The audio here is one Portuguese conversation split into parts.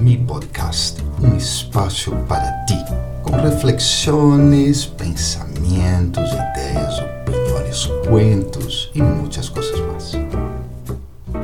Mi Podcast, um espaço para ti, com reflexões, pensamentos, ideias, opiniões, cuentos e muitas coisas mais.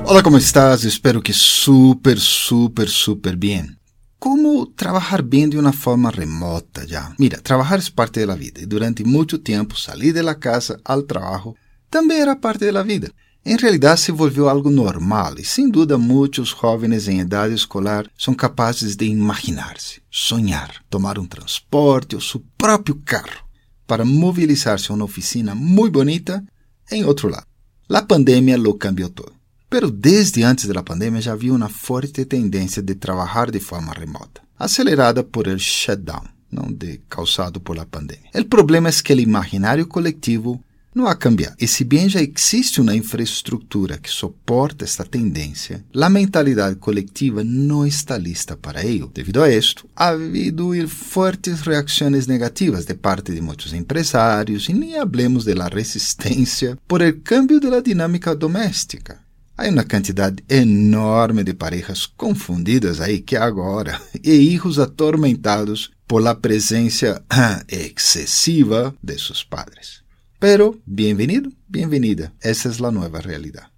Olá, como estás? Espero que super, super, super bem. Como trabalhar bem de uma forma remota já? Mira, trabalhar é parte da vida e durante muito tempo sair da casa ao trabalho também era parte da vida. Em realidade, se volviu algo normal e, sem dúvida, muitos jovens em idade escolar são capazes de imaginar-se, sonhar, tomar um transporte ou seu próprio carro para mobilizar-se a uma oficina muito bonita em outro lado. A pandemia lo cambiou todo. Pero desde antes da pandemia já havia uma forte tendência de trabalhar de forma remota, acelerada por el shutdown, não de causado por la pandemia. O problema é que o imaginário coletivo não há cambiar. E bem já existe uma infraestrutura que suporta esta tendência, a mentalidade coletiva não está lista para ello. Devido a isto, ha havido fortes reações negativas de parte de muitos empresários, e nem hablemos de la resistência por el cambio de la dinámica doméstica. Há uma quantidade enorme de parejas confundidas aí que agora, e hijos atormentados por la presença excessiva de seus padres. Pero, bienvenido, bienvenida, essa é a nova realidade.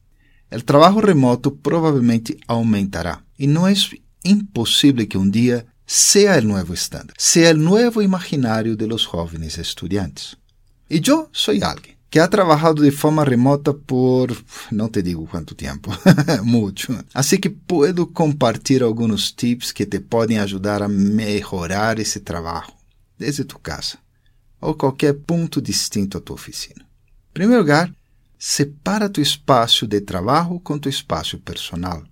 O trabalho remoto provavelmente aumentará e não é impossível que um dia seja o novo estándar, seja o novo imaginário de los jóvenes estudiantes. E eu sou alguém que ha trabalhado de forma remota por não te digo quanto tempo, muito. Assim que puedo compartilhar alguns tips que te podem ajudar a melhorar esse trabalho desde tu casa ou qualquer ponto distinto à tua oficina. Em primeiro lugar, separa tu espaço de trabalho com tu espaço personal.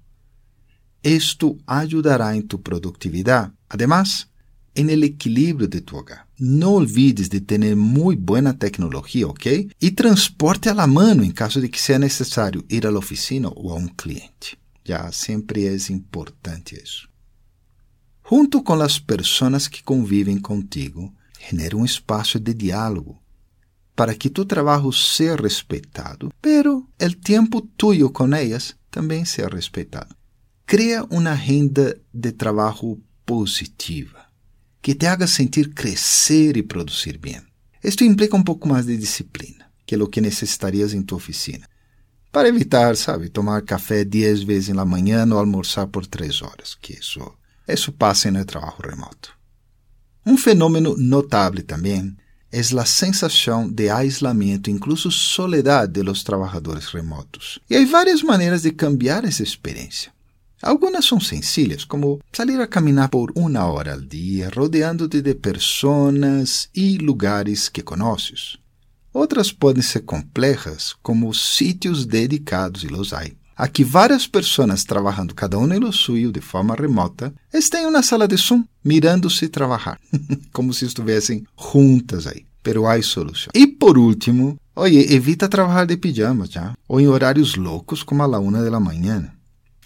Isto ajudará em tu produtividade. Además, en el equilíbrio de tu hogar. Não olvides de ter muito boa tecnologia, ok? E transporte a la mano em caso de que seja necessário ir à oficina ou a um cliente. Já sempre é importante isso. Junto com as pessoas que convivem contigo, genera um espaço de diálogo para que tu trabalho seja respeitado, pero o tempo tuyo com elas também seja respeitado. Cria uma agenda de trabalho positiva, que te haga sentir crescer e produzir bem. Isto implica um pouco mais de disciplina, que é o que necessitarias em tua oficina, para evitar, sabe, tomar café dez vezes na manhã ou almoçar por três horas, que isso, isso passa no trabalho remoto. Um fenômeno notável também é a sensação de aislamento, incluso soledade de los trabalhadores remotos. E há várias maneiras de cambiar essa experiência. Algumas são sencillas, como sair a caminhar por uma hora al dia, rodeando-te de pessoas e lugares que conheces. Outras podem ser complexas, como sítios dedicados, e los hay a que várias pessoas trabalhando cada um no suyo de forma remota estão uma sala de Zoom mirando-se trabalhar, como se estivessem juntas aí. Pero há solução. E por último, oye, evita trabalhar de pijamas já, ou em horários loucos como a la una de la manhã.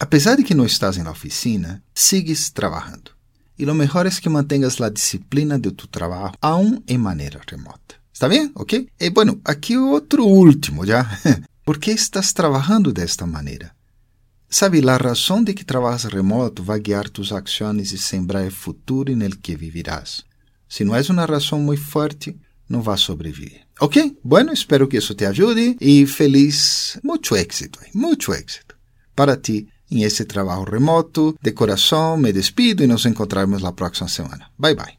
Apesar de que não estás na oficina, sigues trabalhando. E lo melhor é que mantengas a disciplina de tu trabalho, aún em maneira remota. Está bem? Ok? E bueno, aqui outro último já. ¿Por que estás trabalhando desta maneira? Sabe, a razão de que trabalhas remoto vai guiar tus ações e sembrar o futuro en el que vivirás. Se não é uma razão muito forte, não vai sobreviver. Ok? Bueno, espero que isso te ajude e feliz, muito éxito, muito éxito para ti em esse trabalho remoto. De coração, me despido e nos encontramos na próxima semana. Bye bye.